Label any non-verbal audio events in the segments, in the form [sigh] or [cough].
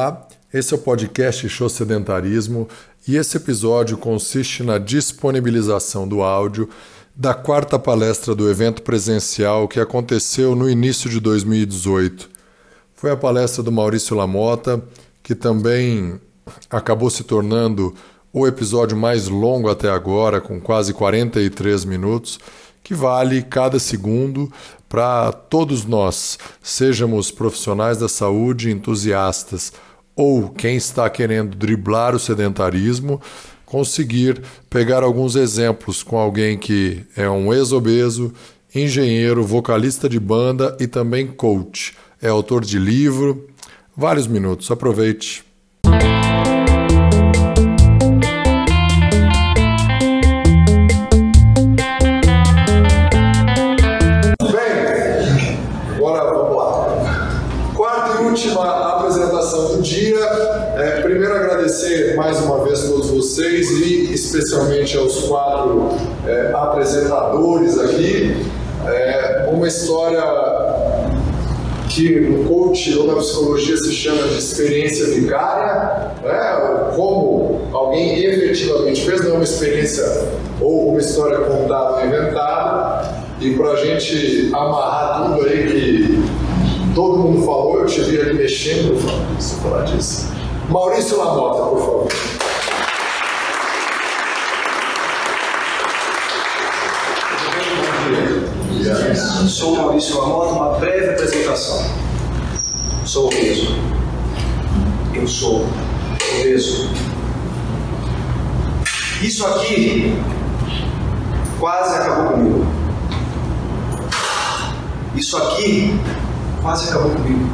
Olá, esse é o podcast Show Sedentarismo e esse episódio consiste na disponibilização do áudio da quarta palestra do evento presencial que aconteceu no início de 2018. Foi a palestra do Maurício Lamota, que também acabou se tornando o episódio mais longo até agora, com quase 43 minutos, que vale cada segundo para todos nós, sejamos profissionais da saúde, entusiastas ou quem está querendo driblar o sedentarismo, conseguir pegar alguns exemplos com alguém que é um ex-obeso, engenheiro, vocalista de banda e também coach. É autor de livro. Vários minutos, aproveite. Especialmente aos quatro é, apresentadores aqui. É, uma história que no coach ou na psicologia se chama de experiência vicária, né? como alguém efetivamente fez, não uma experiência ou uma história contada ou inventada. E para a gente amarrar tudo aí que todo mundo falou, eu tive ali mexendo para falar disso. Maurício Lamota, por favor. Sou Maurício Lamota, uma breve apresentação. Sou obeso. Eu sou obeso. Isso aqui quase acabou comigo. Isso aqui quase acabou comigo.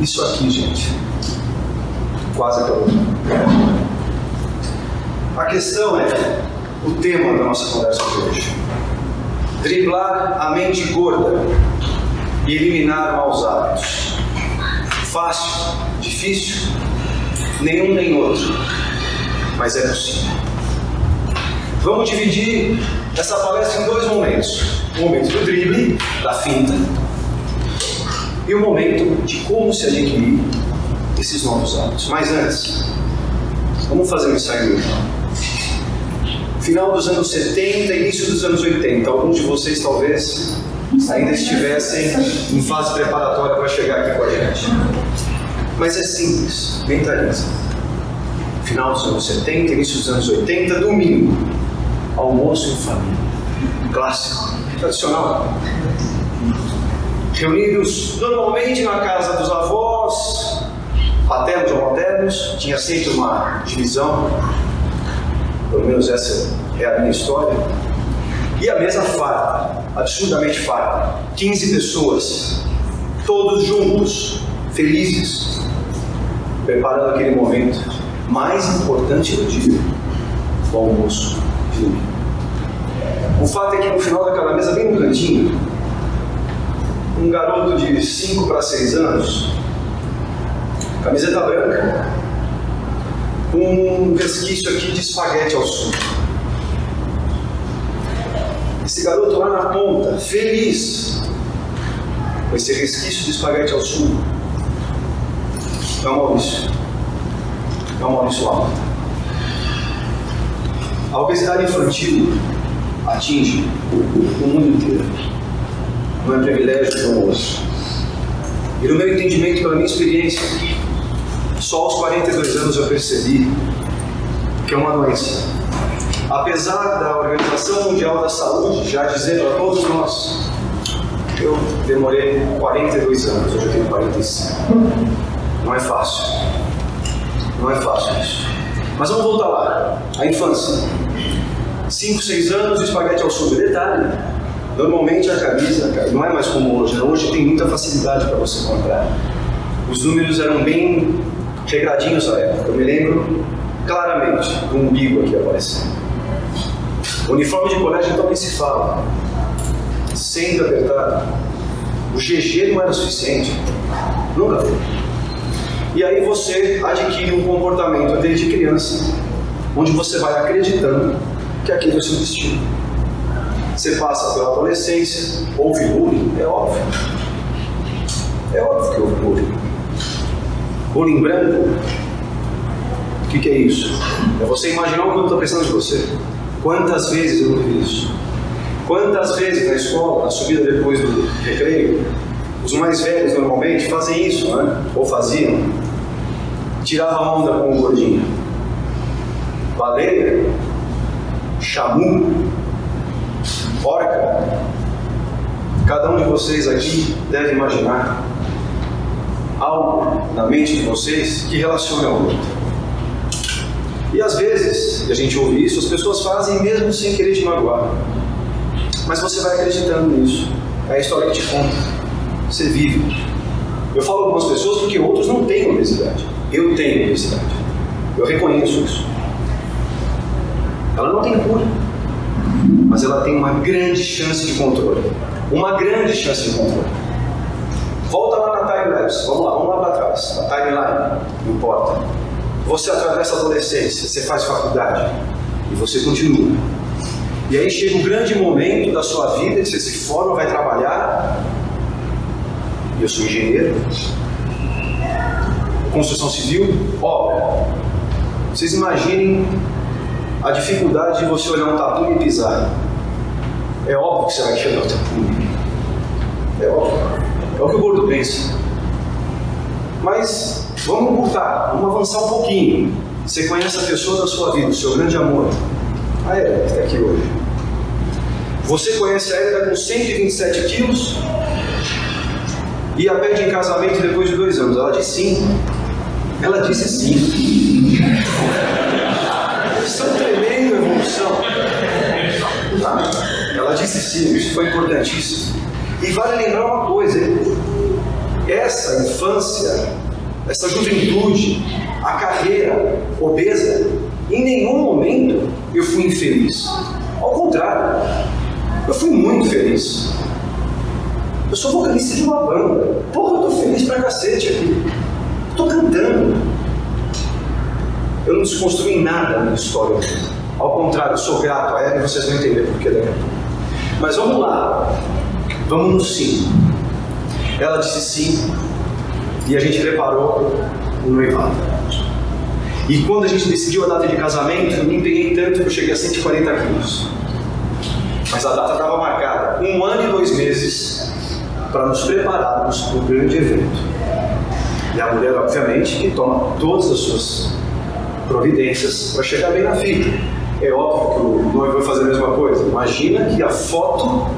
Isso aqui, gente, quase acabou. A questão é o tema da nossa conversa de hoje: driblar a mente gorda e eliminar maus hábitos. Fácil, difícil, nenhum nem outro, mas é possível. Vamos dividir essa palestra em dois momentos: o momento do drible, da finta, e o momento de como se adquirir esses novos hábitos. Mas antes, vamos fazer um ensaio mental. Final dos anos 70, início dos anos 80, alguns de vocês talvez ainda estivessem em fase preparatória para chegar aqui com a gente. Mas é simples, mentaliza. Final dos anos 70, início dos anos 80, domingo, almoço em família. Clássico, tradicional reunidos normalmente na casa dos avós, paternos ou maternos, tinha sempre uma divisão, pelo menos essa é a minha história, e a mesa farta, absurdamente farta, 15 pessoas, todos juntos, felizes, preparando aquele momento mais importante do dia, o almoço de domingo. O fato é que no final daquela mesa, bem no cantinho, um garoto de 5 para 6 anos, camiseta branca, com um resquício aqui de espaguete ao sul. Esse garoto lá na ponta, feliz com esse resquício de espaguete ao sul, é o Maurício. É o Maurício Alto. A obesidade infantil atinge o mundo inteiro não é privilégio do almoço. E no meu entendimento, pela minha experiência, só aos 42 anos eu percebi que é uma doença. Apesar da Organização Mundial da Saúde já dizer a todos nós, eu demorei 42 anos, hoje eu tenho 45. Não é fácil. Não é fácil isso. Mas vamos voltar lá. A infância. 5, 6 anos, espaguete ao sul. Detalhe, Normalmente a camisa não é mais como hoje, né? hoje tem muita facilidade para você comprar. Os números eram bem regradinhos na época, eu me lembro claramente do umbigo aqui aparecendo. Uniforme de colégio então nem se fala, sempre apertado. O GG não era suficiente, nunca foi. E aí você adquire um comportamento desde criança, onde você vai acreditando que aquele é o seu destino. Você passa pela adolescência, houve bullying, é óbvio. É óbvio que houve bullying. Em branco? O que, que é isso? É você imaginar o que eu estou pensando de você. Quantas vezes eu não vi isso? Quantas vezes na escola, na subida depois do recreio, os mais velhos normalmente fazem isso, né? Ou faziam. Tirava onda com o gordinho. Baleia, chamu, porca. Cada um de vocês aqui deve imaginar algo na mente de vocês que relaciona ao outro. E às vezes, e a gente ouve isso, as pessoas fazem mesmo sem querer te magoar. Mas você vai acreditando nisso. É a história que te conta. Você vive. Eu falo algumas pessoas porque outros não têm obesidade. Eu tenho obesidade. Eu reconheço isso. Ela não tem cura, mas ela tem uma grande chance de controle. Uma grande chance de controle. Volta lá na timelapse, vamos lá, vamos lá para trás, na timeline, não importa. Você atravessa a adolescência, você faz faculdade e você continua. E aí chega um grande momento da sua vida, você se forma, vai trabalhar. Eu sou engenheiro, construção civil, obra. Vocês imaginem a dificuldade de você olhar um tapume e pisar. É óbvio que você vai enxergar o tapume. É óbvio. É o que o gordo pensa. Mas vamos encurtar, vamos avançar um pouquinho. Você conhece a pessoa da sua vida, o seu grande amor. A Érica está aqui hoje. Você conhece a Érica com 127 quilos e a pede em casamento depois de dois anos. Ela disse sim. Ela disse sim. Isso é uma tremenda evolução. Tá? Ela disse sim, isso foi importantíssimo. E vale lembrar uma coisa: essa infância, essa juventude, a carreira obesa, em nenhum momento eu fui infeliz. Ao contrário, eu fui muito feliz. Eu sou vocalista de uma banda. Porra, eu tô feliz pra cacete aqui. Eu tô cantando. Eu não desconstruí nada na história. Ao contrário, eu sou grato a ela e vocês vão entender por que daqui pouco. Mas vamos lá. Vamos no sim. Ela disse sim e a gente preparou o noivado. E quando a gente decidiu a data de casamento, me empenhei tanto que eu cheguei a 140 quilos. Mas a data estava marcada um ano e dois meses para nos prepararmos para o grande evento. E a mulher, obviamente, que toma todas as suas providências para chegar bem na fita. É óbvio que o noivo vai fazer a mesma coisa. Imagina que a foto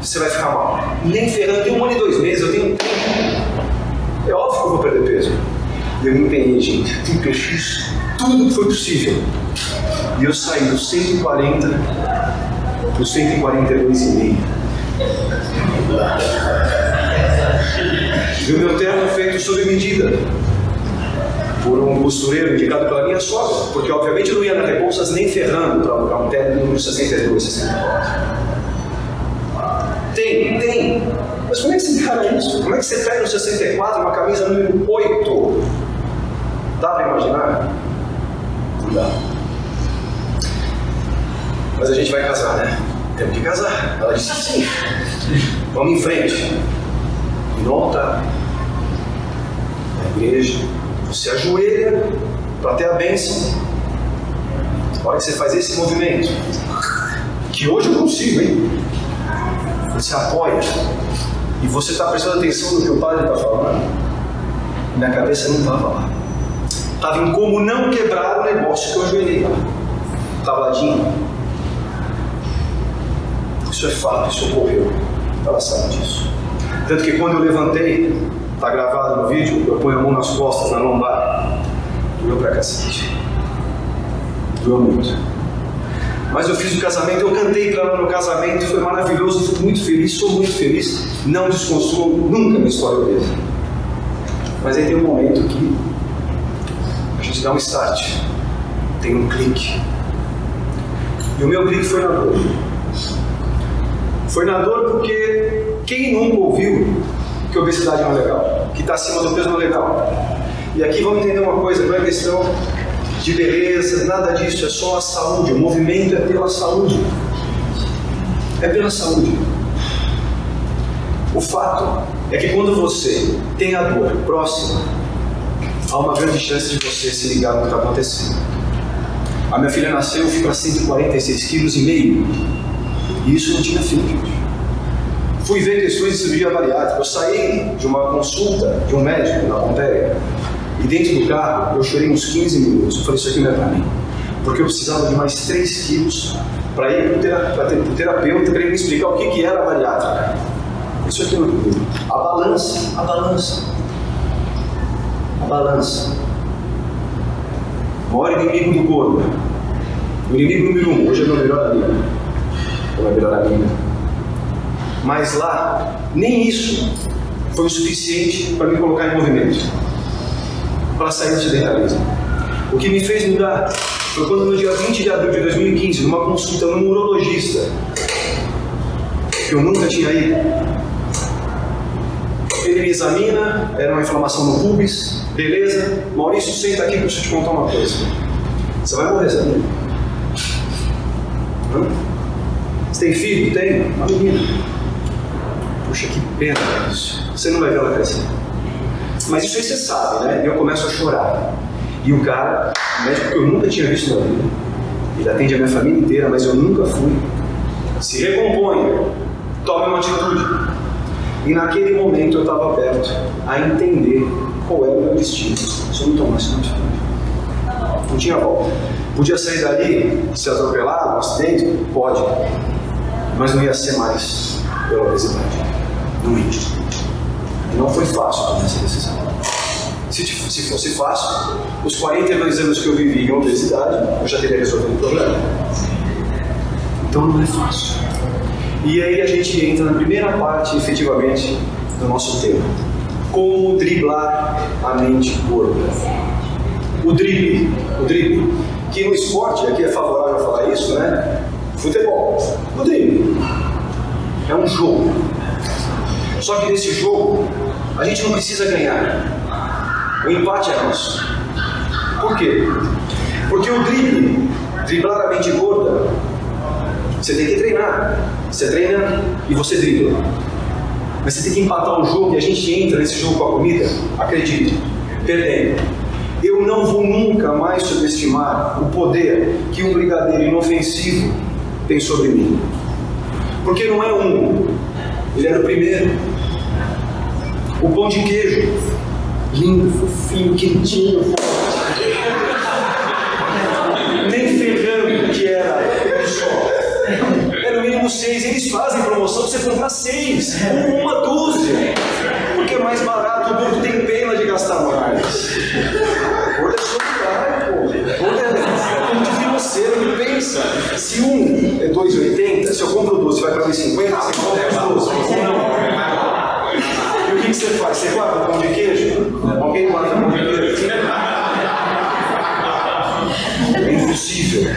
você vai ficar mal. Nem ferrando, tem um ano e dois meses, eu tenho. É óbvio que eu vou perder peso. Eu me empenhei, gente. Eu fiz tudo que foi possível. E eu saí dos 140 para os 142,5. E o meu terno feito sob medida por um costureiro indicado pela minha sogra, porque obviamente eu não ia na Rebouças nem ferrando para alugar um terno número 62, 64. Tem, tem. Mas como é que se encara isso? Como é que você pega no 64 uma camisa número 8? Dá para imaginar? Não dá. Mas a gente vai casar, né? Temos que casar. Ela disse sim. Vamos em frente. E no. Na igreja. Você ajoelha para ter a bênção. Olha que você faz esse movimento. Que hoje eu consigo, hein? Você apoia. E você está prestando atenção no que o padre está falando. Minha cabeça não estava lá. Estava em como não quebrar o negócio que eu ajoelhei lá. Tabladinho. Isso é fato, isso ocorreu. Ela sabe disso. Tanto que quando eu levantei, está gravado no vídeo, eu ponho a mão nas costas, na lombar. Doeu pra cacete. Doeu muito. Mas eu fiz o casamento, eu cantei para ela no casamento, foi maravilhoso, fui muito feliz, sou muito feliz. Não desconstruo nunca minha história mesmo. Mas aí tem um momento que a gente dá um start, tem um clique. E o meu clique foi na dor. Foi na dor porque quem nunca ouviu que obesidade não é legal? Que está acima do peso não é legal? E aqui vamos entender uma coisa, não é questão de beleza, nada disso, é só a saúde. O movimento é pela saúde. É pela saúde. O fato é que quando você tem a dor próxima, há uma grande chance de você se ligar no que está acontecendo. A minha filha nasceu, eu fui para 146 quilos e meio. E isso não tinha fim, gente. Fui ver questões de cirurgia bariátrica. Eu saí de uma consulta de um médico na Pompeia e dentro do carro eu chorei uns 15 minutos. Eu falei, isso aqui não é para mim. Porque eu precisava de mais 3 quilos para ir para o terapeuta, para ele me explicar o que, que era a bariátrica. Isso aqui não é para mim. A balança, a balança. A balança. O maior inimigo do corpo. O inimigo número um, hoje é meu melhor amigo. Ou minha melhor amiga. Mas lá, nem isso foi o suficiente para me colocar em movimento. Para sair do sedentarismo. O que me fez mudar foi quando no dia 20 de abril de 2015, numa consulta num urologista, que eu nunca tinha ido, ele me examina, era uma inflamação no pubis, beleza, Maurício, senta aqui para eu te contar uma coisa. Você vai morrer, sabia? Você tem filho? Tem? Uma menina. Puxa, que pena isso. Você não vai ver ela crescer. Mas isso aí você sabe, né? E eu começo a chorar. E o cara, o médico que eu nunca tinha visto na vida, ele atende a minha família inteira, mas eu nunca fui. Se recomponha, tome uma atitude. E naquele momento eu estava aberto a entender qual era o meu destino se eu não tomasse uma atitude. Não tinha volta. Podia sair dali, se atropelar, um acidente? Pode. Mas não ia ser mais pela obesidade. Não ia. Não foi fácil tomar essa decisão. Se, se fosse fácil, os 42 anos que eu vivi em obesidade, eu já teria resolvido o problema. Então não é fácil. E aí a gente entra na primeira parte, efetivamente, do nosso tema. Como driblar a mente gorda. O drible, o drible, que no esporte, aqui é favorável falar isso, né? Futebol. O drible. É um jogo. Só que nesse jogo, a gente não precisa ganhar. O empate é nosso. Por quê? Porque o drible, driblar a mente gorda, você tem que treinar. Você treina e você dribla. Mas você tem que empatar o jogo e a gente entra nesse jogo com a comida, acredite, perdendo. Eu não vou nunca mais subestimar o poder que um brigadeiro inofensivo tem sobre mim. Porque não é um, ele era o primeiro. O pão de queijo, lindo, fofinho, quentinho, nem ferrando que era um só mínimo seis. Eles fazem promoção para você comprar seis, ou uma dúzia. Porque é mais barato, o gordo tem pena de gastar mais. Gordo é solidário, pô. Gordo é ponto financeiro, pensa. Se um é 2,80, se eu compro 12 vai para 1,50, você compra os 12. Ou não? O que, você faz? Você guarda o pão de queijo? Alguém guarda o pão de queijo? É impossível.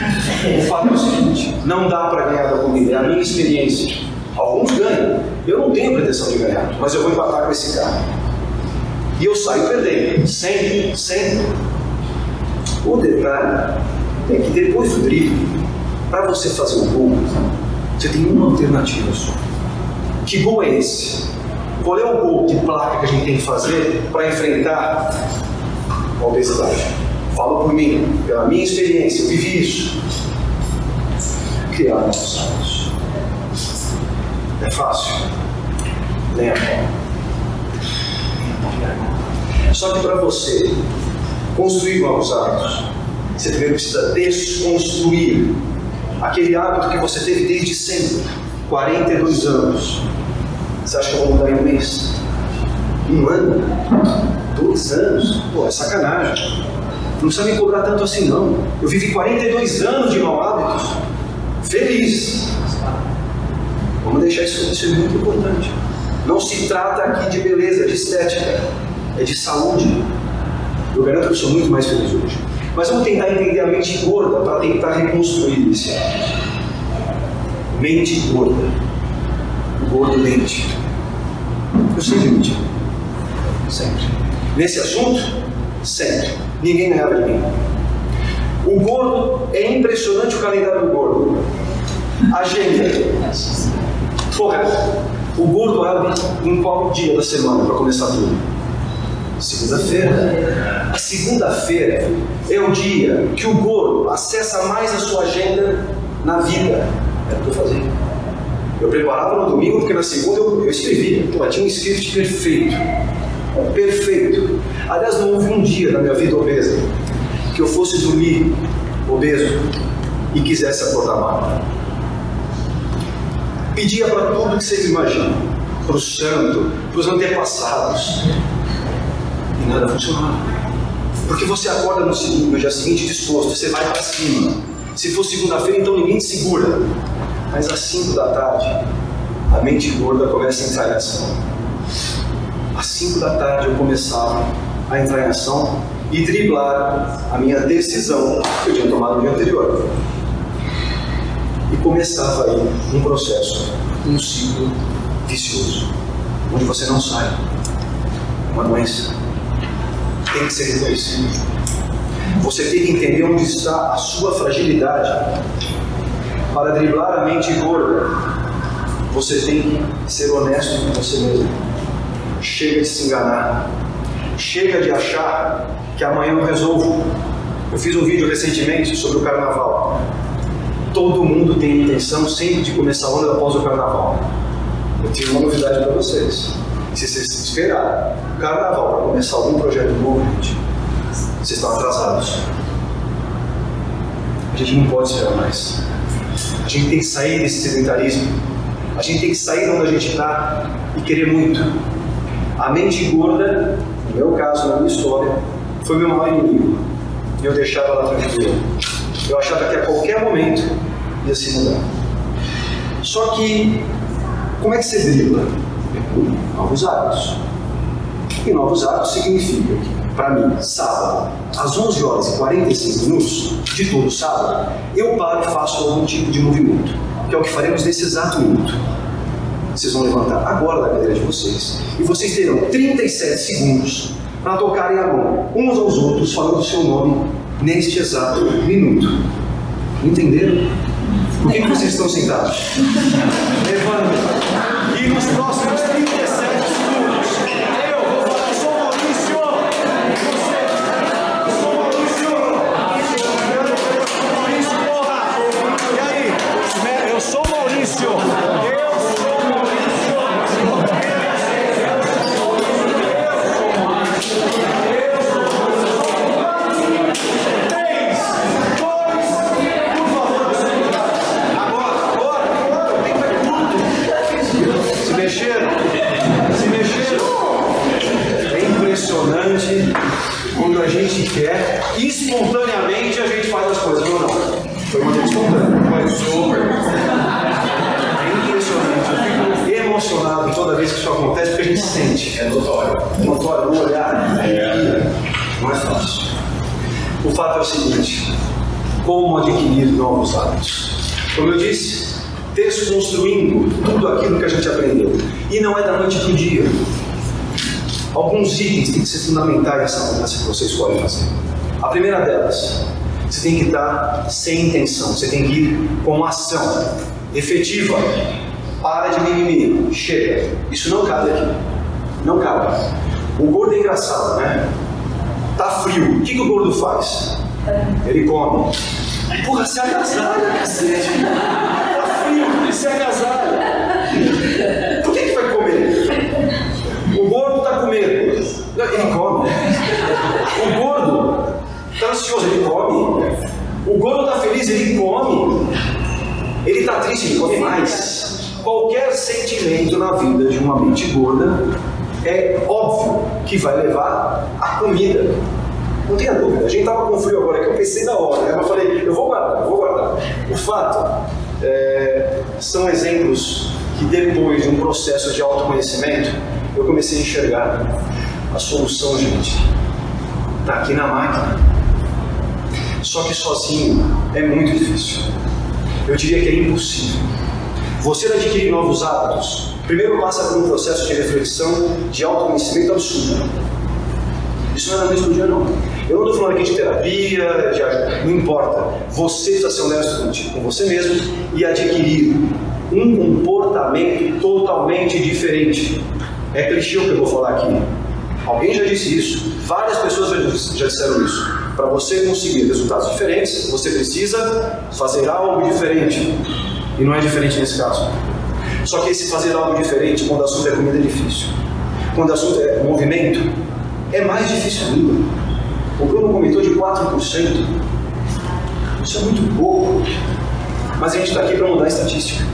O fato é o seguinte: não dá para ganhar da comida, é a minha experiência. Alguns ganham. Eu não tenho pretensão de ganhar, mas eu vou empatar com esse cara. E eu saio perdendo. Sempre, sempre. O detalhe é que depois do drible, para você fazer um gol, você tem uma alternativa só. Que gol é esse? Qual é o gol de placa que a gente tem que fazer para enfrentar a obesidade? Falo por mim, pela minha experiência, eu vivi isso. Criar novos hábitos. É fácil? Lembra? Só que para você construir novos hábitos, você primeiro precisa desconstruir aquele hábito que você teve desde sempre 42 anos. Você acha que eu vou mudar em um mês? Um ano? Dois anos? Pô, é sacanagem. Não precisa me cobrar tanto assim, não. Eu vivi 42 anos de mau hábitos. Feliz. Vamos deixar isso, é muito importante. Não se trata aqui de beleza, de estética. É de saúde. Eu garanto que eu sou muito mais feliz hoje. Mas vamos tentar entender a mente gorda para tentar reconstruir esse hábito. Mente gorda. Gordo mente. Eu sempre menti. Sempre. Nesse assunto, sempre. Ninguém ganhava de mim. O gordo, é impressionante o calendário do gordo. Agenda. Porra, o gordo abre em qual dia da semana para começar tudo? Segunda-feira. A segunda-feira é o dia que o gordo acessa mais a sua agenda na vida. É o que eu fazia. Eu preparava no domingo, porque na segunda eu, eu escrevia. Pô, tinha um script perfeito. Perfeito. Aliás, não houve um dia na minha vida obesa que eu fosse dormir obeso e quisesse acordar mal. Pedia para tudo que vocês imaginam, para o santo, para os antepassados, e nada funcionava. Porque você acorda no, segundo, no dia seguinte disposto, você vai para cima. Se for segunda-feira, então ninguém te segura. Mas às 5 da tarde, a mente gorda começa a entrar em ação. Às 5 da tarde eu começava a entrar em ação e driblar a minha decisão que eu tinha tomado no dia anterior. E começava aí um processo, um ciclo vicioso, onde você não sai. Uma doença tem que ser reconhecido. Você tem que entender onde está a sua fragilidade. Para driblar a mente gorda, você tem que ser honesto com você mesmo. Chega de se enganar. Chega de achar que amanhã eu resolvo. Eu fiz um vídeo recentemente sobre o carnaval. Todo mundo tem a intenção sempre de começar o ano após o carnaval. Eu tenho uma novidade para vocês. Se vocês esperarem o carnaval para começar algum projeto novo, gente, vocês estão atrasados. A gente não pode esperar mais. A gente tem que sair desse sedentarismo. A gente tem que sair de onde a gente está e querer muito. A mente gorda, no meu caso, na minha história, foi meu maior inimigo. Eu deixava ela tranquila. Eu achava que a qualquer momento ia se mudar. Só que, como é que você dribla? Novos hábitos. E novos hábitos significa que, para mim, sábado, às 11 horas e 45 minutos de todo sábado, eu paro e faço algum tipo de movimento, que é o que faremos nesse exato minuto. Vocês vão levantar agora da cadeira de vocês e vocês terão 37 segundos para tocarem a mão uns aos outros, falando o seu nome neste exato minuto. Entenderam? Por que, vocês estão sentados? Levanta. E nos próximos Se mexeram? É impressionante quando a gente quer, espontaneamente a gente faz as coisas, ou não? Foi uma coisa espontânea. Foi super. É impressionante. Eu fico emocionado toda vez que isso acontece porque a gente sente. É notório. Notório, no olhar. É. Não é fácil. O fato é o seguinte: como adquirir novos hábitos? Como eu disse, desconstruindo tudo aquilo que a gente aprendeu. E não é da noite para o dia. Alguns itens têm que ser fundamentais nessa mudança que você escolhe fazer. A primeira delas, você tem que estar sem intenção, você tem que ir com ação efetiva. Para de mimimi, chega. Isso não cabe aqui. Não cabe. O gordo é engraçado, né? Tá frio. O que, que o gordo faz? Ele come. Porra, se agasalha, cacete. Se agasalha. Por que, que vai comer? O gordo tá com medo. Ele come. O gordo tá ansioso, ele come. O gordo tá feliz, ele come. Ele tá triste, ele come mais. Qualquer sentimento na vida de uma mente gorda é óbvio que vai levar a comida. Não tenha dúvida. A gente estava com frio agora, que eu pensei na hora, né? eu falei, eu vou guardar, eu vou guardar. O fato é, são exemplos que depois de um processo de autoconhecimento, eu comecei a enxergar a solução, gente. Está aqui na máquina. Só que sozinho é muito difícil. Eu diria que é impossível. Você adquirir novos hábitos, primeiro passa por um processo de reflexão, de autoconhecimento absurdo. Isso não é noite pro dia, não. Eu não estou falando aqui de terapia, de não importa. Você precisa ser honesto com você mesmo e adquirir um comportamento totalmente diferente. É clichê o que eu vou falar aqui. Alguém já disse isso, várias pessoas já disseram isso. Para você conseguir resultados diferentes, você precisa fazer algo diferente. E não é diferente nesse caso. Só que esse fazer algo diferente, quando o assunto é comida, é difícil. Quando o assunto é movimento, é mais difícil ainda. O Bruno comentou de 4%. Isso é muito pouco. Mas a gente está aqui para mudar a estatística.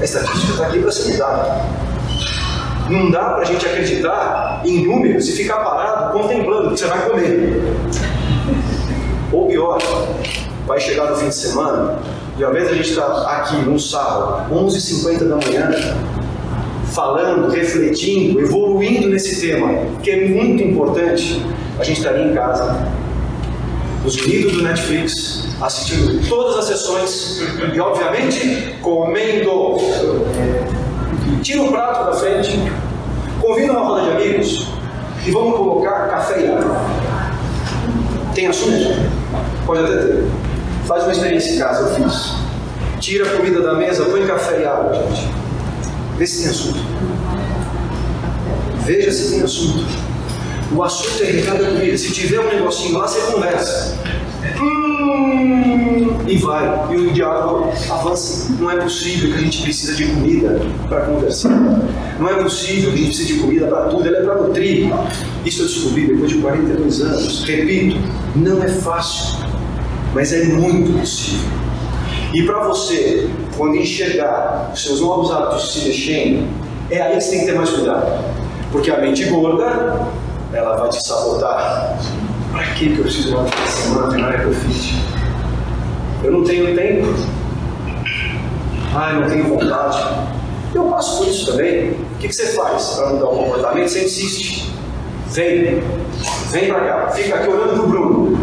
A estatística está aqui para ser mudada. Não dá para a gente acreditar em números e ficar parado contemplando o que você vai comer. Ou pior, vai chegar no fim de semana e ao invés de a gente estar tá aqui num sábado, 11h50 da manhã, falando, refletindo, evoluindo nesse tema, que é muito importante, a gente estaria em casa, nos unidos do Netflix, assistindo todas as sessões e, obviamente, comendo. Tira o prato da frente, convida uma roda de amigos e vamos colocar café e água. Tem assunto? Pode até ter. Faz uma experiência em casa, eu fiz. Tira a comida da mesa, põe café e água, gente. Vê se tem assunto. Veja se tem assunto. O assunto é recado da comida. Se tiver um negocinho lá, você conversa. Hum, e vai. E o diálogo avança. Não é possível que a gente precisa de comida para conversar. Não é possível que a gente precise de comida para tudo. Ela é para nutrir. Isso eu descobri depois de 42 anos. Repito, não é fácil, mas é muito possível. E para você, quando enxergar os seus novos hábitos se mexendo, é aí que você tem que ter mais cuidado. Porque a mente gorda, ela vai te sabotar. Para que eu preciso vez por semana treinar é CrossFit? Eu não tenho tempo. Ah, eu não tenho vontade. Eu passo por isso também. O que, que você faz para mudar o comportamento? Você insiste. Vem, vem para cá. Fica aqui olhando para o Bruno.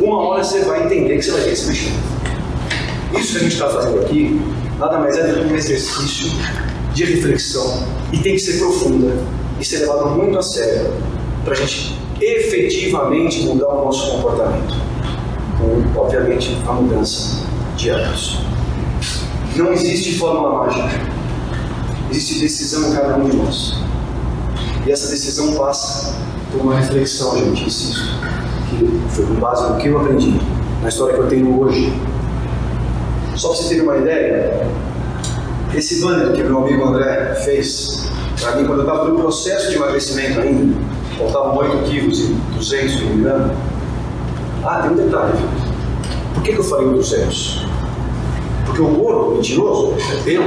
Uma hora você vai entender que você vai ter que se mexer. Isso que a gente está fazendo aqui, nada mais é do que um exercício de reflexão e tem que ser profunda e ser levado muito a sério para a gente efetivamente mudar o nosso comportamento. Com, obviamente, a mudança de hábitos. Não existe fórmula mágica. Existe decisão em cada um de nós. E essa decisão passa por uma reflexão, gente, insisto, que foi com base no que eu aprendi, na história que eu tenho hoje. Só para você ter uma ideia, esse banner que meu amigo André fez para mim quando eu estava no processo de emagrecimento ainda, faltavam 8 quilos e 200, se não me engano. Ah, tem um detalhe. Por que, que eu falei 200? Porque o gordo, mentiroso, eu,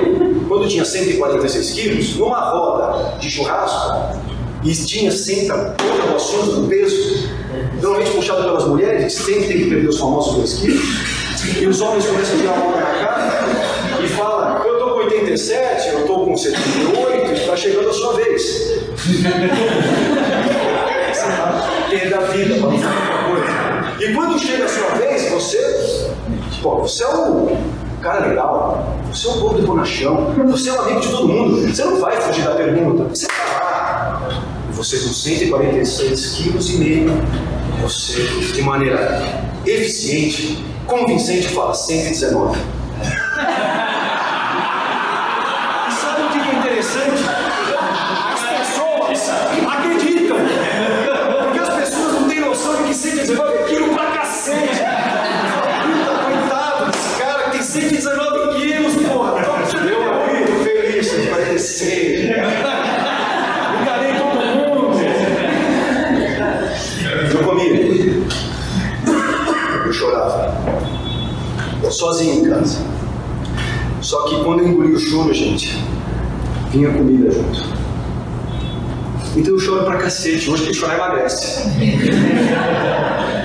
quando tinha 146 quilos, numa roda de churrasco, e tinha sempre todo o assunto do peso, normalmente puxado pelas mulheres, sempre tem que perder os famosos 2 quilos, e os homens começam a tirar a mão na cara e falam, eu estou com 87, eu estou com 78, está chegando a sua vez. Ter da vida para fazer coisa. E quando chega a sua vez, você, pô, você é um cara legal, você é um povo de bonachão, você é um amigo de todo mundo, você não vai fugir da pergunta, você está lá. Você com 146 quilos e meio, você de maneira eficiente, convincente fala 119. Sozinho em casa. Só que quando eu engoli o choro, gente, vinha comida junto. Então eu choro pra cacete. Hoje quem chorar emagrece.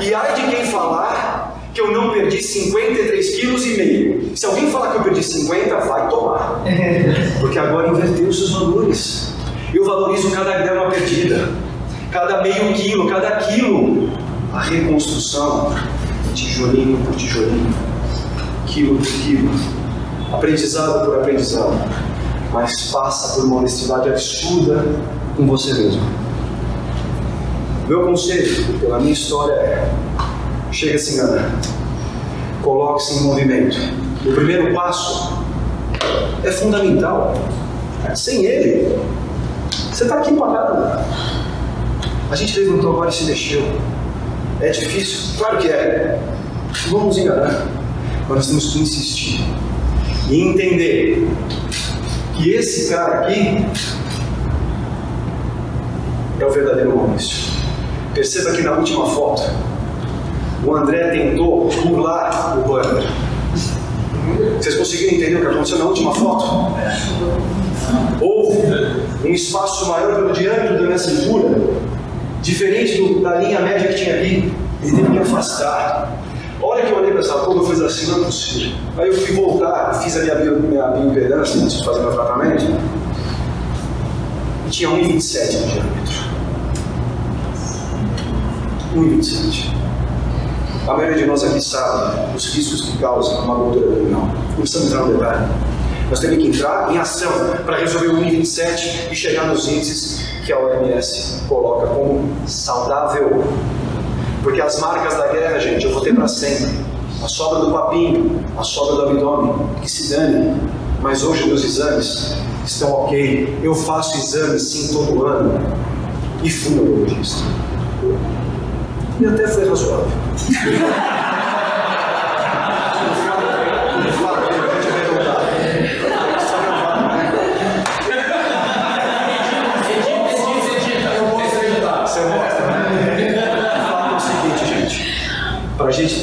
e ai de quem falar que eu não perdi 53 quilos e meio. Se alguém falar que eu perdi 50, vai tomar. Porque agora inverteu os seus valores. Eu valorizo cada grama perdida, cada meio quilo, cada quilo. A reconstrução, tijolinho por tijolinho quilo por quilo, aprendizado por aprendizado, mas passa por uma honestidade absurda com você mesmo. Meu conselho, pela minha história, é: chega a se enganar, coloque-se em movimento. O primeiro passo é fundamental. Sem ele, você está aqui parado. A gente levantou agora e se mexeu. É difícil? Claro que é. Vamos enganar. Mas nós temos que insistir e entender que esse cara aqui é o verdadeiro Maurício. Perceba que na última foto, o André tentou burlar o banner. Vocês conseguiram entender o que aconteceu na última foto? Houve um espaço maior pelo diâmetro da minha cintura, diferente do, da linha média que tinha aqui. Ele teve que afastar. Que eu olhei para essa curva e fiz assim, não é possível. Aí eu fui voltar, fiz a minha, minha bioimpedância antes de fazer meu tratamento, e tinha 1,27 no diâmetro. 1,27. A maioria de nós aqui sabe os riscos que causam uma gordura abdominal. Não precisamos entrar no detalhe. Nós temos que entrar em ação para resolver o 1,27 e chegar nos índices que a OMS coloca como saudável. Porque as marcas da guerra, gente, eu vou ter para sempre. A sobra do papinho, a sobra do abdômen, que se dane. Mas hoje meus exames estão ok. Eu faço exames sim todo ano. E fui ao. E até foi razoável. [laughs]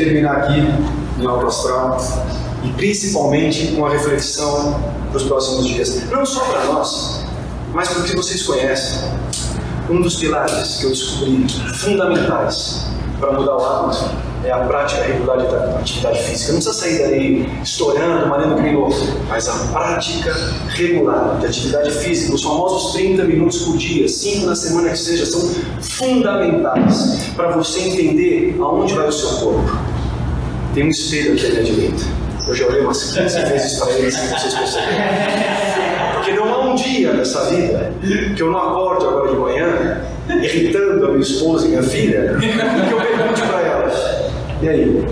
terminar aqui em alto astral e principalmente com a reflexão para os próximos dias, não só para nós, mas porque vocês conhecem. Um dos pilares que eu descobri fundamentais para mudar o hábito é a prática regular de atividade física. Não precisa sair dali estourando, malhando que nem louco, mas a prática regular de atividade física, os famosos 30 minutos por dia, 5 na semana que seja, são fundamentais para você entender aonde vai o seu corpo. Tem um espelho aqui à minha direita. Eu já olhei umas 15 vezes para ele sem vocês perceberem. Porque não há um dia nessa vida que eu não acorde agora de manhã, irritando a minha esposa e minha filha, que eu pergunte para elas: e aí,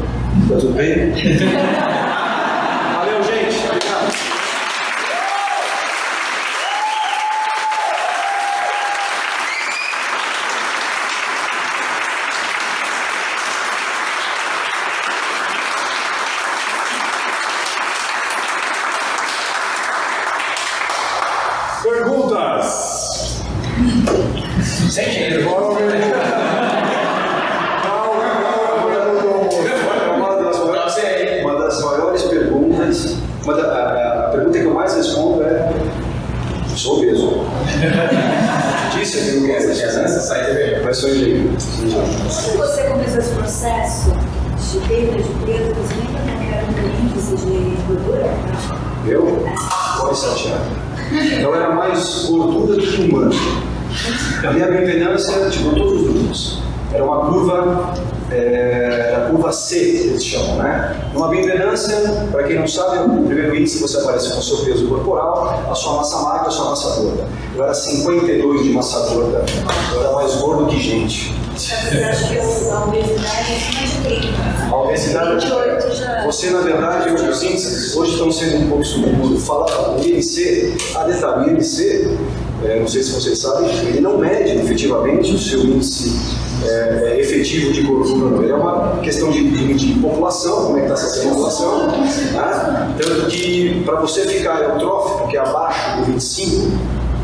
tá tudo bem? Valeu, gente. Obrigado. Perguntas? Sem dinheiro. Uma das maiores, perguntas, uma da- a, a pergunta que eu mais respondo é: sou obeso. [laughs] Disse que não Essa essa saída. Mas sou engenheiro. Quando você começou esse processo de perda de peso, você lembra o teu índice de gordura? Eu? Pode chateado. Eu era mais gordura do que humano. A minha bioimpedância, tipo, todos os números. Era uma curva, é, a curva C, que eles chamam, né? Uma bioimpedância, para quem não sabe, o primeiro índice você aparece com o seu peso corporal, a sua massa magra, a sua massa gorda. Eu era 52 de massa gorda. Eu era mais gordo que gente. Você acha que a obesidade é acima de 30? A obesidade, 28 já. você na verdade, os índices hoje estão sendo um pouco submundo. Falar o IMC, a detalhe, o IMC, é, não sei se vocês sabem, ele não mede efetivamente o seu índice é, é, efetivo de não. Ele é uma questão de, de, de população, como é que está essa população. Né? Tanto que para você ficar eutrófico, que é abaixo do 25,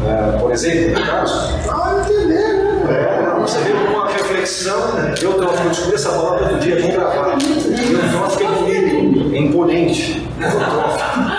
é, por exemplo, no caso, ah, entender, né? É, você vê como uma reflexão, eu, eu descobri essa palavra outro dia, vamos gravar. Eutrófico é bonito, é imponente. Eutrófico. [laughs]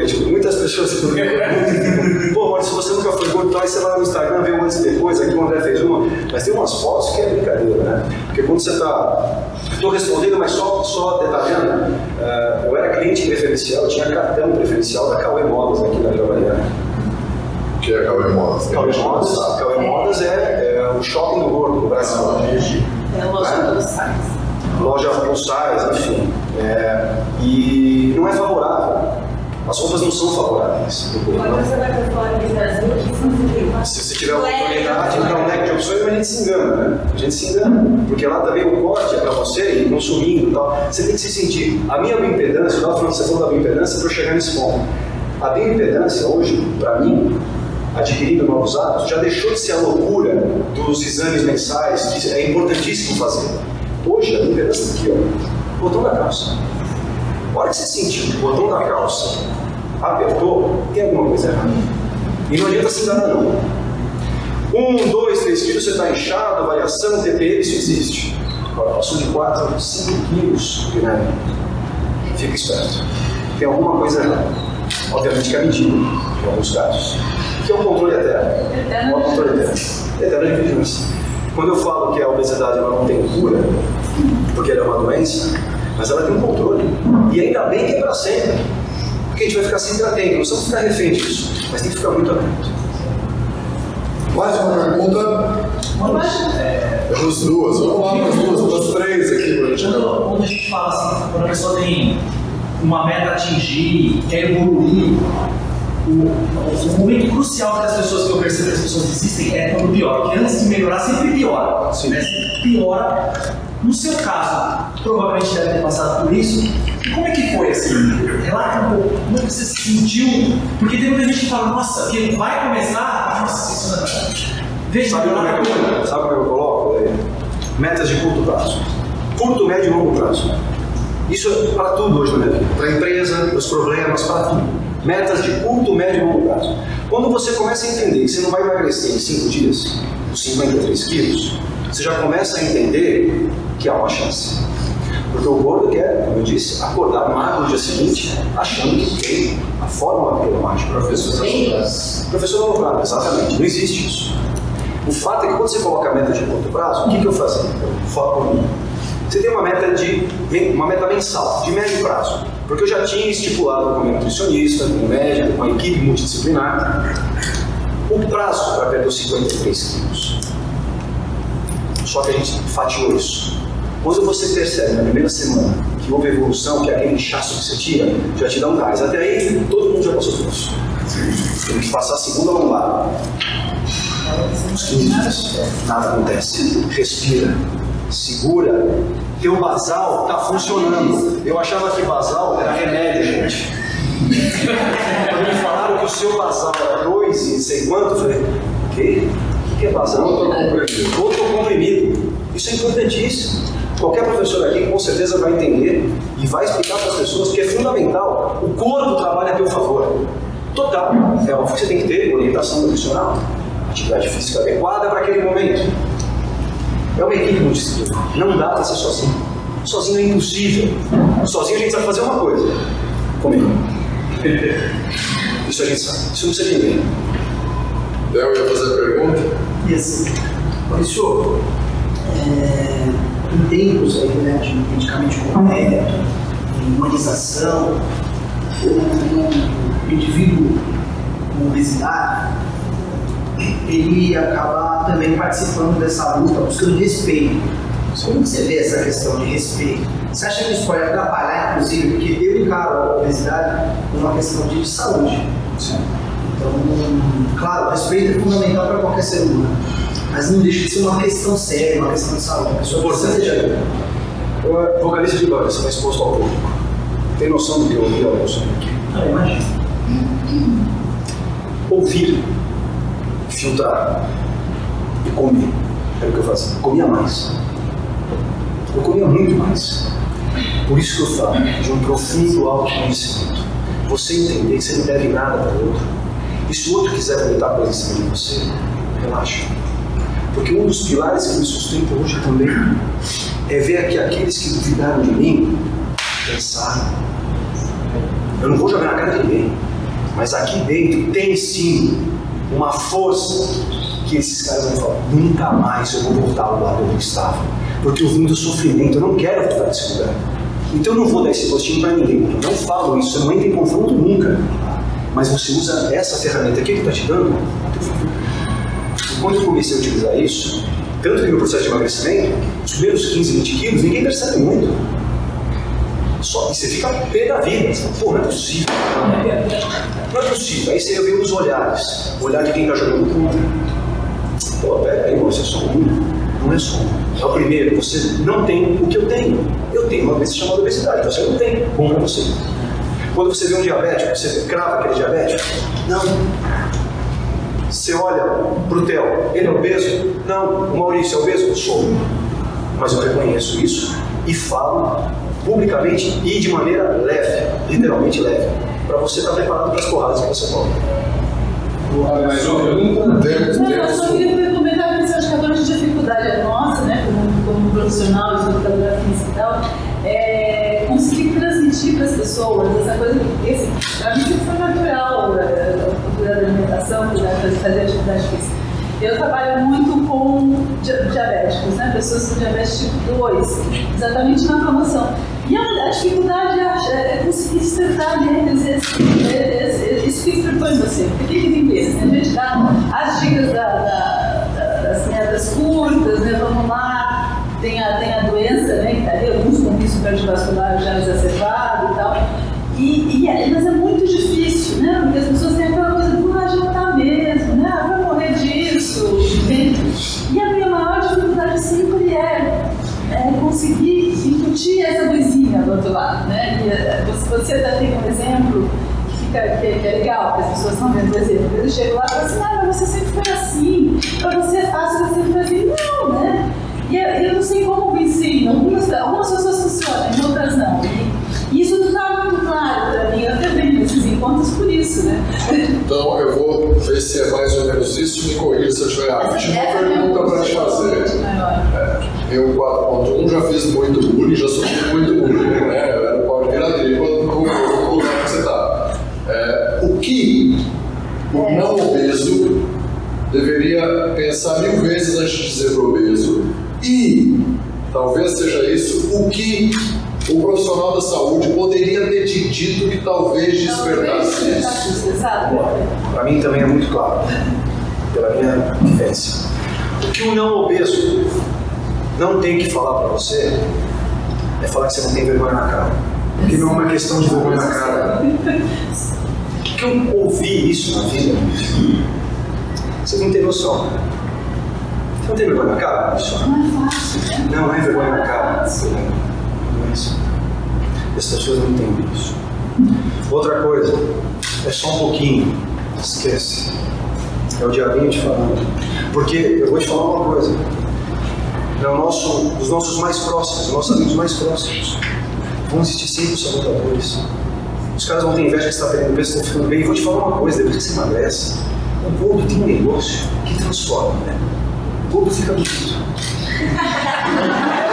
é é. Muitas pessoas pô, mas se você nunca foi gordo, aí você vai no Instagram, vê um antes e depois, aqui o André fez uma, mas tem umas fotos que é brincadeira, né? Porque quando você está. Estou respondendo, mas só, só detalhando. eh, eu era cliente preferencial, eu tinha cartão preferencial da Cauê Modas aqui na Jovem Que é Cauê Modas. Cauê Modas, Cauê Modas é, é o shopping do gordo no Brasil. É a loja Né? dos sites. loja plus size, enfim. É, e não é favorável. As roupas não são favoráveis. Quando você vai para fora do Brasil, o que significa? Se você tiver oportunidade de dar um leque de opções, a gente se engana, né? A gente se engana. Porque lá também o corte é para você ir consumindo e tal. Você tem que se sentir. A minha bioimpedância, eu estava falando, você falou da bioimpedância para eu chegar nesse ponto. A bioimpedância hoje, para mim, adquirindo novos hábitos, já deixou de ser a loucura dos exames mensais, que é importantíssimo fazer. Hoje, a bioimpedância está aqui, ó, botão da calça. A hora que você sentir o botão da calça apertou, tem alguma coisa errada. E não adianta se enganar, não. Um, dois, três quilos, você está inchado, variação, TPM, isso existe. Agora, passou de 4, 5 quilos, Guilherme, fica esperto. Tem alguma coisa errada. Obviamente que é medida, em alguns casos. Que é o controle eterno. É o controle eterno. Eterno de vigilância. Quando eu falo que a obesidade não tem cura, porque ela é uma doença, mas ela tem um controle. E ainda bem que é para sempre. Porque a gente vai ficar sempre atento, não precisamos ficar refém disso, mas tem que ficar muito atento. Mais uma pergunta? Temos duas. Vamos lá para as duas, umas três aqui para a gente acabar. Quando, quando a gente fala assim, quando a pessoa tem uma meta a atingir, quer evoluir, o, o momento crucial das pessoas que eu percebo que as pessoas desistem é quando piora. Porque antes de melhorar, sempre piora. Sim. Né? Sempre piora. No seu caso, provavelmente deve ter passado por isso. E como é que foi assim? Relata um pouco. Como é que você se sentiu? Porque tem muita gente que fala, nossa, que vai começar. Nossa, isso não é. Veja, é sabe como é que eu coloco? É, metas de curto prazo. Curto, médio e longo prazo. Isso é para tudo hoje na minha vida. Para a empresa, para os problemas, para tudo. Metas de curto, médio e longo prazo. Quando você começa a entender que você não vai emagrecer em 5 dias, os 53 quilos, você já começa a entender que há uma chance. Porque o gordo quer, como eu disse, acordar magro no dia seguinte, achando que tem a fórmula pela mágica. Professor Professor Lovrado, exatamente. Não existe isso. O fato é que quando você coloca a meta de curto prazo, o que, que eu fazia? Eu foco por mim. Você tem uma meta de uma meta mensal, de médio prazo. Porque eu já tinha estipulado com o meu nutricionista, com o médico, com a equipe multidisciplinar, o prazo para perder os 53 quilos. Só que a gente fatiou isso. Quando você percebe na primeira semana que houve evolução, que é aquele inchaço que você tira, já te dá um gás. Até aí, todo mundo já passou por isso. Tem que passar a segunda lombada. Uns 15 dias. Nada acontece. Respira. Segura. Teu basal está funcionando. Eu achava que basal era remédio, gente. Quando me falaram que o seu basal era 2 e sei quanto, eu falei, o quê? O que é basal? Outro comprimido. Isso é importantíssimo. Qualquer professor aqui com certeza vai entender e vai explicar para as pessoas que é fundamental. O corpo trabalha a teu favor. Total. É óbvio que você tem que ter orientação nutricional, atividade física adequada para aquele momento. É uma equipe multidisciplinar. Não dá para ser sozinho. Sozinho é impossível. Sozinho a gente sabe fazer uma coisa: comer. [laughs] Isso a gente sabe. Isso não precisa de ninguém. Léo ia fazer a pergunta? E assim, Maurício, é, em tempos aí, né, de medicamento correto, humanização, o indivíduo com obesidade, ele acaba também participando dessa luta, buscando respeito. Como que você vê essa questão de respeito? Você acha que isso pode atrapalhar, inclusive, porque eu encaro a obesidade como uma questão de saúde. Então, claro, o respeito é fundamental para qualquer ser humano, mas não deixa de ser uma questão séria, uma questão de saúde. A pessoa precisa de ajuda. Eu é vocalista de banda, você está exposto ao público. Tem noção do que eu ouvi ao aqui? Ah, imagina. Ouvir, filtrar e comer. Era o que eu fazia. Comia mais. Eu comia muito mais. Por isso que eu falo de um profundo autoconhecimento. Você entender que você não deve nada para o outro. E se o outro quiser botar coisa em cima de você, relaxa. Porque um dos pilares que me sustenta hoje também é ver que aqueles que duvidaram de mim pensaram. Eu não vou jogar na cara de ninguém, mas aqui dentro tem sim uma força que esses caras vão falar: nunca mais eu vou voltar ao lado onde estava, porque eu vim do sofrimento, eu não quero voltar desse lugar. Então eu não vou dar esse gostinho para ninguém. Eu não falo isso, eu não entro em confronto nunca. Mas você usa essa ferramenta aqui que está te dando quando eu comecei a utilizar isso, Tanto que no processo de emagrecimento, os primeiros 15, 20 quilos, ninguém percebe muito. Só que você fica pé da vida. Você fala, Pô, não é possível. Não é possível. Aí você vê os olhares. O olhar de quem está jogando contra. Pô, pera aí, você é só um. Não é só um. É o primeiro. Você não tem o que eu tenho. Eu tenho uma doença chamada obesidade. Você não tem. Bom pra você. Quando você vê um diabético, você crava aquele diabético? Não. Você olha pro Theo, ele é obeso? Não. O Maurício é obeso? Sou. Mas eu reconheço isso e falo publicamente e de maneira leve, literalmente leve, para você estar preparado para as porradas que você toma. Mais uma pergunta? Temos, Não, eu só queria comentar que acho que a grande dificuldade é nossa, né, como, como profissional, educadora física e tal, pessoas essa coisa que, assim, para mim sempre foi natural, é, a cultura da alimentação, fazer atividade física. Eu trabalho muito com dia- diabéticos, né, pessoas com diabetes tipo 2, exatamente na promoção. E a, a dificuldade é, ach- é conseguir despertar neles esse, esse, isso que propõe você. Por que que? A gente dá as dicas da, da, da, das metas curtas, né? Vamos lá, tem a, tem a doença, né? Que tá ali, alguns com risco cardiovascular já exacerbado. E, é- mas é muito difícil, né? Porque as pessoas têm aquela coisa ah, já tá mesmo, né? Ah, vai morrer disso. entende? E a minha maior dificuldade sempre é, é conseguir incutir essa luzinha do outro lado, né? E, eh, você, até tem um exemplo que, fica, que, é- legal, as pessoas estão vendo o exemplo. Eu chego lá e falo assim, ah, mas você sempre foi assim, pra você é fácil, você sempre foi assim. Não, né? E eu, eu não sei como vencer. Algumas, algumas pessoas funcionam, outras não. E isso muito claro para mim. Eu venho nesses encontros por isso, né? Então eu vou ver se é mais ou menos isso. Me corrija se eu estiver errado. Tinha é uma pergunta para te fazer. maior. Eu, 4.1, já fiz muito bullying, já sofri muito bullying, né? Eu era o pau de vira-tripa no lugar que você está. É, o que o não obeso deveria pensar mil vezes antes de dizer pro obeso? E, talvez seja isso, o que o profissional da saúde poderia ter te dito que talvez despertasse isso? Para mim também é muito claro, pela minha vivência. O que o não obeso não tem que falar para você é falar que você não tem vergonha na cara. Porque não é uma questão de vergonha na cara. Porque eu ouvi isso na vida, vocês não têm noção. Você não tem vergonha na cara? Isso. Não é fácil, né? Não, não é vergonha na cara. É isso. As pessoas não entendem isso. Outra coisa, é só um pouquinho. Esquece. É o diabinho te falando. Porque eu vou te falar uma coisa. É o nosso, os nossos mais próximos, os nossos amigos mais próximos, vão existir sempre os sabotadores. Os caras vão ter inveja que você está perdendo peso, está ficando bem. E vou te falar uma coisa, depois que você emagrece, o gordo tem um negócio que transforma, né? O gordo fica bonito. [laughs]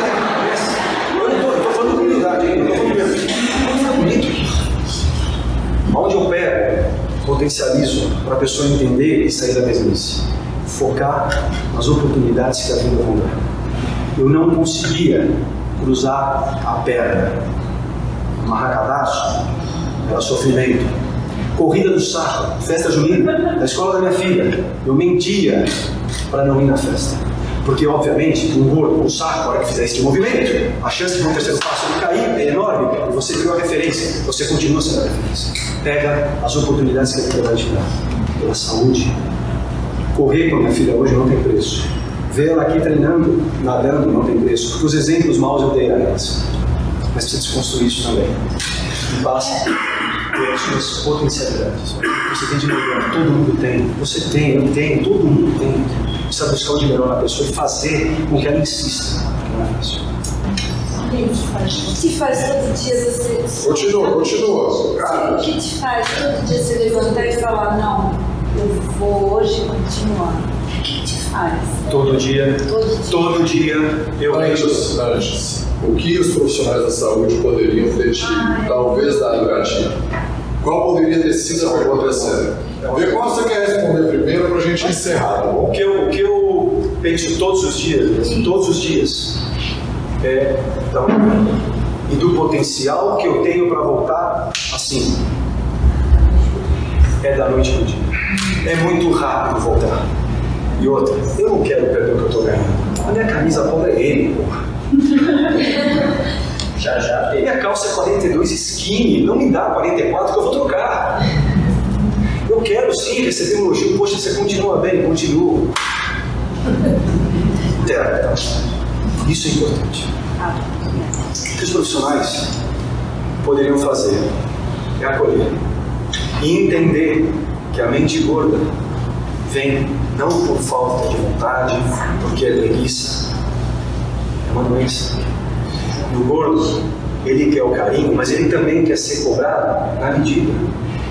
Eu não tô, eu tô humildade, hein? Eu bonito. Onde eu pego, potencializo para a pessoa entender e sair da mesmice. Focar nas oportunidades que a vida vão dar. Eu não conseguia cruzar a perna. Amarrar cadastro era sofrimento. Corrida do saco, festa junina, da escola da minha filha. Eu mentia para não ir na festa. Porque, obviamente, um gordo, um saco, a hora que fizer esse movimento, a chance de um terceiro passo cair é enorme. Você virou a referência, você continua sendo a referência. Pega as oportunidades que a vida vai te dar. Pela saúde. Correr com a minha filha hoje não tem preço. Ver ela aqui treinando, nadando, não tem preço. Porque os exemplos maus eu dei a elas. Mas precisa desconstruir isso também. E basta ter as suas potencialidades. Você tem de melhor, todo mundo tem. Você tem, eu tenho, todo mundo tem. Precisa buscar o de melhor na pessoa e fazer com que ela insista. Não é fácil. O que te faz todo dia você. Continua, continua. Cara, O que te faz todo dia se levantar e falar, não, eu vou hoje continuar? O que te faz? Todo dia, Todo dia. todo dia eu antes, antes, o que os profissionais da saúde poderiam ter te, talvez, dado gatilho? Qual poderia ter sido a pergunta terceira? Vê qual você quer responder primeiro para a gente encerrar, tá O bom? que, eu, o que eu penso todos os dias, todos os dias, é da manhã e do potencial que eu tenho para voltar assim. É da noite pro dia. É muito rápido voltar. E outra, eu não quero perder o que eu estou ganhando. M, porra. [laughs] Já já. Minha calça é 42 skinny, não me dá 44 que eu vou trocar. Eu quero sim receber um elogio, poxa, você continua bem, continua. Terapia. Isso é importante. O que os profissionais poderiam fazer é acolher e entender que a mente gorda vem não por falta de vontade, porque é preguiça, é uma doença. E o gordo, ele quer o carinho, mas ele também quer ser cobrado na medida.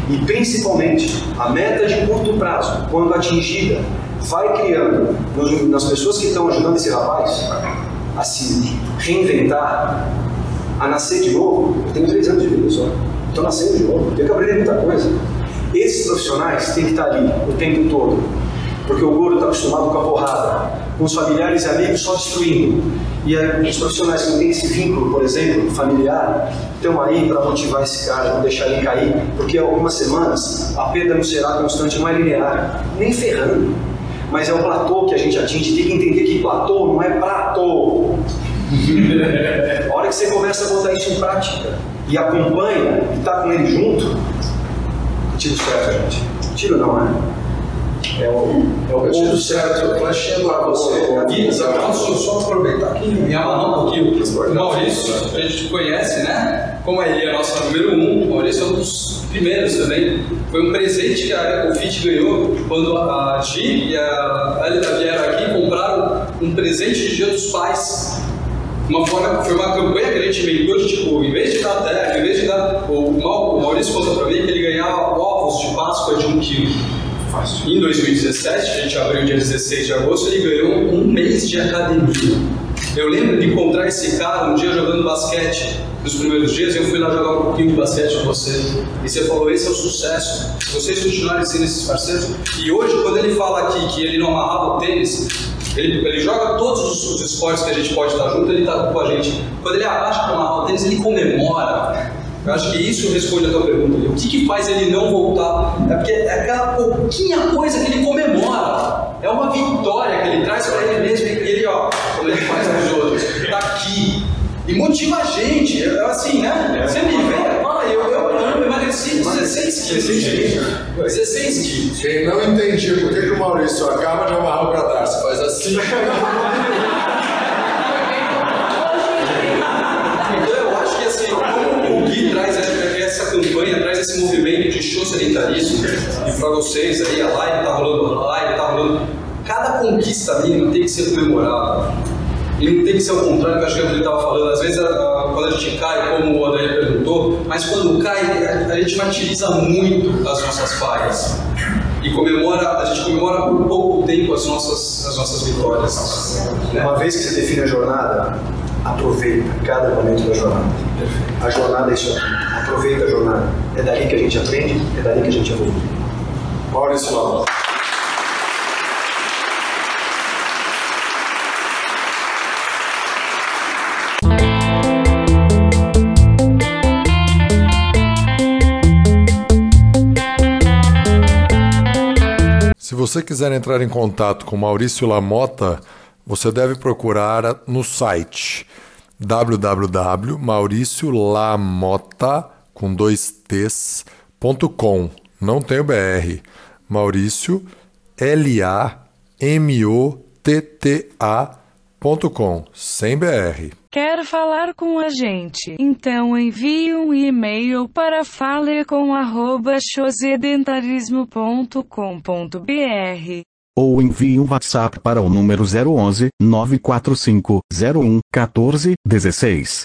E principalmente, a meta de curto prazo, quando atingida, vai criando nas pessoas que estão ajudando esse rapaz a se reinventar, a nascer de novo. Eu tenho três anos de vida só. Estou nascendo de novo, tenho que aprender muita coisa. Esses profissionais têm que estar ali o tempo todo, porque o gordo está acostumado com a porrada, com os familiares e amigos só destruindo. E os profissionais que não têm esse vínculo, por exemplo, familiar, estão aí para motivar esse cara, não deixar ele cair, porque algumas semanas a perda não será constante, não é linear, nem ferrando. Mas é o platô que a gente atinge, tem que entender que platô não é platô. A hora que você começa a botar isso em prática e acompanha e está com ele junto, tiro certo, gente. Tiro não, né? É o, é o ponto certo para chegar você. É a vida, Gui, sabe? posso só aproveitar aqui e me amarrar um pouquinho. O Maurício, a gente conhece, né? Como ele é a nossa número um, o Maurício é um dos primeiros também. Foi um presente que a Ecofit ganhou quando a Gi e a Elida vieram aqui e compraram um presente de Dia dos Pais. Uma forma, foi uma campanha que a gente inventou de tipo, em vez de dar terra, em vez de dar. O Maurício contou pra mim que ele ganhava ovos de Páscoa de um quilo. Em 2017, a gente abriu dia 16 de agosto, ele ganhou um mês de academia. Eu lembro de encontrar esse cara um dia jogando basquete nos primeiros dias, eu fui lá jogar um pouquinho de basquete com você. E você falou: esse é o sucesso. Vocês continuarem sendo esses parceiros. E hoje, quando ele fala aqui que ele não amarrava o tênis, ele, ele joga todos os, os esportes que a gente pode estar junto, ele está com a gente. Quando ele abaixa para amarrar o tênis, ele comemora. Eu acho que isso responde a tua pergunta. ali. O que, que faz ele não voltar? É porque é aquela pouquinha coisa que ele comemora. É uma vitória que ele traz para ele mesmo. E ele, ó, como ele faz com os outros, tá aqui. E motiva a gente. É assim, né? Você me vê, fala aí, eu, eu, eu emagreci 16 quilos. 16 quilos. Quem não entendia por que, que o Maurício acaba de amarrar o cadarço, faz assim. [laughs] Então eu acho que assim, como o Gui traz campanha, traz esse movimento de show sedentarismo, e para vocês aí, a live tá rolando, a live tá rolando. Cada conquista mínima tem que ser comemorada. E não tem que ser o contrário que eu acho que ele estava falando. Às vezes, a- a- quando a gente cai, como o André perguntou, mas quando cai, a, a gente martiriza muito as nossas falhas. E comemora, a gente comemora por pouco tempo as nossas, as nossas vitórias. né? Uma vez que você define a jornada, aproveita cada momento da jornada. A jornada é isso aqui. Aproveita a jornada. É dali que a gente aprende, é dali que a gente evolui. Maurício Lama. Se você quiser entrar em contato com Maurício Lamota, você deve procurar no site www.mauriciolamota com dois t's, ponto com. Não tem o BR. Maurício L A M O T T A ponto com, sem BR. Quer falar com a gente? Então envie um e-mail para falecom@chosedentarismo.com.br. Ou envie um WhatsApp para o número 011 945 01 14 16.